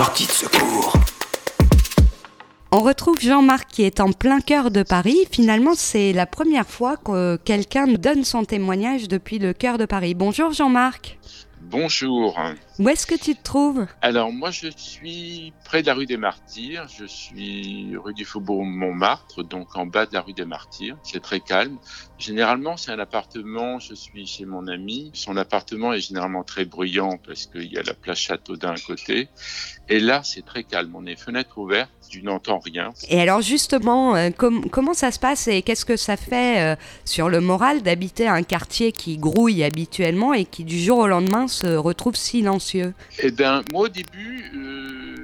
Sortie de secours. On retrouve Jean-Marc qui est en plein cœur de Paris. Finalement, c'est la première fois que quelqu'un nous donne son témoignage depuis le cœur de Paris. Bonjour Jean-Marc. Bonjour. Où est-ce que tu te trouves? Alors moi je suis près de la rue des Martyrs, je suis rue du Faubourg Montmartre, donc en bas de la rue des Martyrs. C'est très calme. Généralement c'est un appartement, je suis chez mon ami. Son appartement est généralement très bruyant parce qu'il y a la place Château d'un côté. Et là c'est très calme, on est fenêtre ouverte, tu n'entends rien. Et alors justement, euh, comment ça se passe et qu'est-ce que ça fait euh, sur le moral d'habiter un quartier qui grouille habituellement et qui du jour au lendemain se retrouve silencieux? Eh bien, moi au début, euh,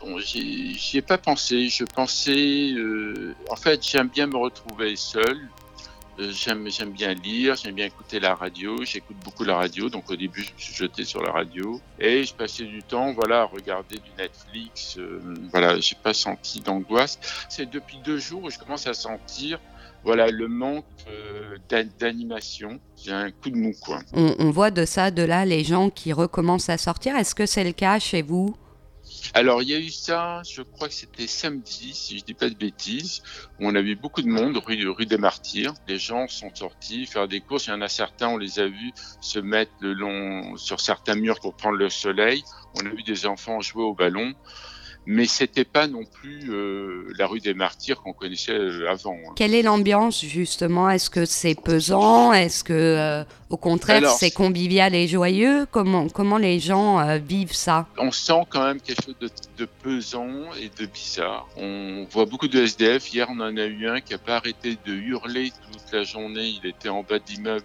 bon, j'y ai pas pensé. Je pensais, euh, en fait, j'aime bien me retrouver seul. Euh, j'aime, j'aime bien lire, j'aime bien écouter la radio. J'écoute beaucoup la radio, donc au début, je me suis jeté sur la radio et je passais du temps, voilà, à regarder du Netflix. Euh, voilà, j'ai pas senti d'angoisse. C'est depuis deux jours où je commence à sentir voilà le manque euh, d'animation. J'ai un coup de mou, quoi. On, voit de ça, de là, les gens qui recommencent à sortir. Est-ce que c'est le cas chez vous? Alors, il y a eu ça, je crois que c'était samedi, si je dis pas de bêtises, où on a vu beaucoup de monde rue, rue des Martyrs. Les gens sont sortis faire des courses. Il y en a certains, on les a vus se mettre le long sur certains murs pour prendre le soleil. On a vu des enfants jouer au ballon mais c'était pas non plus euh, la rue des Martyrs qu'on connaissait euh, avant. Hein. Quelle est l'ambiance justement? Est-ce que c'est pesant? Est-ce que euh, au contraire c'est convivial et joyeux? Comment comment les gens vivent ça? On sent quand même quelque chose de, de, pesant et de bizarre. On voit beaucoup de SDF. Hier on en a eu un qui a pas arrêté de hurler toute la journée. Il était en bas d'immeuble.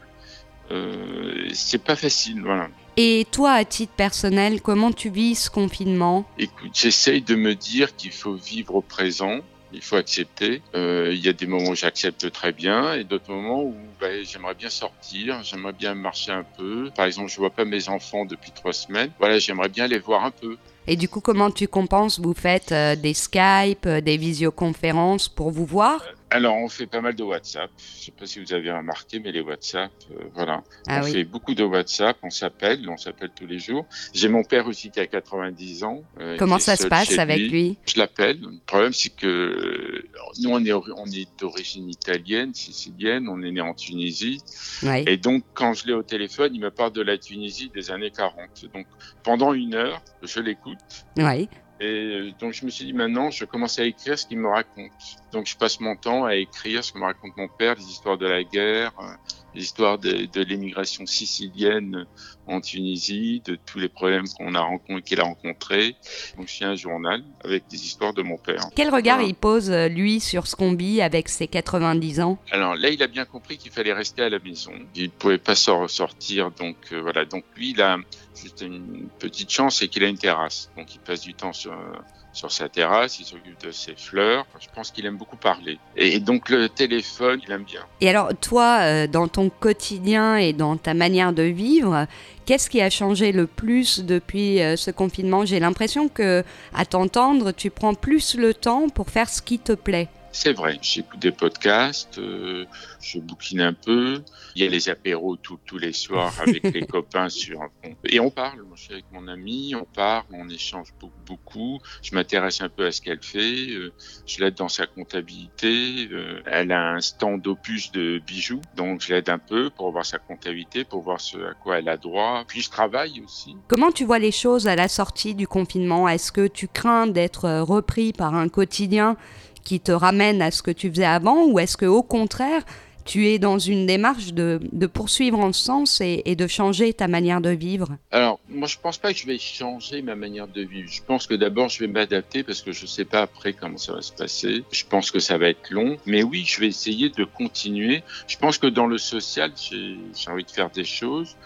c'est pas facile, voilà. Et toi, à titre personnel, comment tu vis ce confinement? Écoute, j'essaye de me dire qu'il faut vivre au présent. Il faut accepter. Euh, il y a des moments où j'accepte très bien et d'autres moments où ben, j'aimerais bien sortir, j'aimerais bien marcher un peu. Par exemple, je vois pas mes enfants depuis trois semaines. Voilà, j'aimerais bien les voir un peu. Et du coup, comment tu compenses? Vous faites euh, des Skype, euh, des visioconférences pour vous voir? Alors, on fait pas mal de WhatsApp. Je sais pas si vous avez remarqué, mais les WhatsApp, euh, voilà. Ah on fait beaucoup de WhatsApp, on s'appelle, on s'appelle tous les jours. J'ai mon père aussi qui a 90 ans. Euh, Comment ça se passe avec lui, Je l'appelle. Le problème, c'est que nous, on est, on est d'origine italienne, sicilienne, on est né en Tunisie. Et donc, quand je l'ai au téléphone, il me parle de la Tunisie des années 40. Donc, pendant une heure, je l'écoute. Oui. Et euh, donc je me suis dit maintenant, je commence à écrire ce qu'il me raconte. Donc je passe mon temps à écrire ce que me raconte mon père, les histoires de la guerre, euh, l'histoire de, de l'émigration sicilienne en Tunisie, de tous les problèmes qu'on a rencontrés, qu'il a rencontrés. Donc, je suis un journal avec des histoires de mon père. Quel regard il pose, euh, lui, sur ce qu'on vit avec ses 90 ans? Alors là, il a bien compris qu'il fallait rester à la maison. Il ne pouvait pas sortir. Donc, euh, voilà. Donc, lui, il a juste une petite chance, c'est qu'il a une terrasse. Donc, il passe du temps sur, sur sa terrasse, il s'occupe de ses fleurs. Je pense qu'il aime beaucoup parler. Et donc le téléphone, il aime bien. Et alors toi, euh, dans ton quotidien et dans ta manière de vivre, qu'est-ce qui a changé le plus depuis euh, ce confinement? J'ai l'impression que, à t'entendre, tu prends plus le temps pour faire ce qui te plaît. C'est vrai, j'écoute des podcasts, euh, je bouquine un peu. Il y a les apéros tous les soirs avec les copains sur. Et on parle, moi je suis avec mon ami, on parle, on échange beaucoup. beaucoup. Je m'intéresse un peu à ce qu'elle fait, euh, je l'aide dans sa comptabilité. Euh, elle a un stand d'opus de bijoux, donc je l'aide un peu pour voir sa comptabilité, pour voir ce à quoi elle a droit. Puis je travaille aussi. Comment tu vois les choses à la sortie du confinement? Est-ce que tu crains d'être repris par un quotidien qui te ramène à ce que tu faisais avant ou est-ce que au contraire tu es dans une démarche de, poursuivre en sens et, et, de changer ta manière de vivre? Alors, moi, je pense pas que je vais changer ma manière de vivre. Je pense que d'abord, je vais m'adapter parce que je sais pas après comment ça va se passer. Je pense que ça va être long. Mais oui, je vais essayer de continuer. Je pense que dans le social, j'ai envie de faire des choses.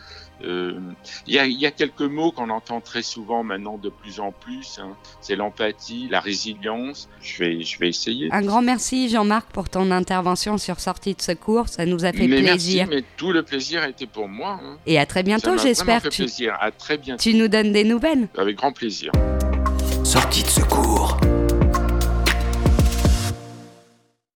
Euh, il y, y, a, quelques mots qu'on entend très souvent maintenant de plus en plus. Hein. C'est l'empathie, la résilience. Je vais, je vais essayer. Un grand merci Jean-Marc pour ton intervention sur Sortie de secours. Ça nous a fait plaisir. mais tout le plaisir a été pour moi. Hein. Et à très bientôt, j'espère. Tu... plaisir. À très bientôt. Tu nous donnes des nouvelles. Avec grand plaisir. Sortie de secours.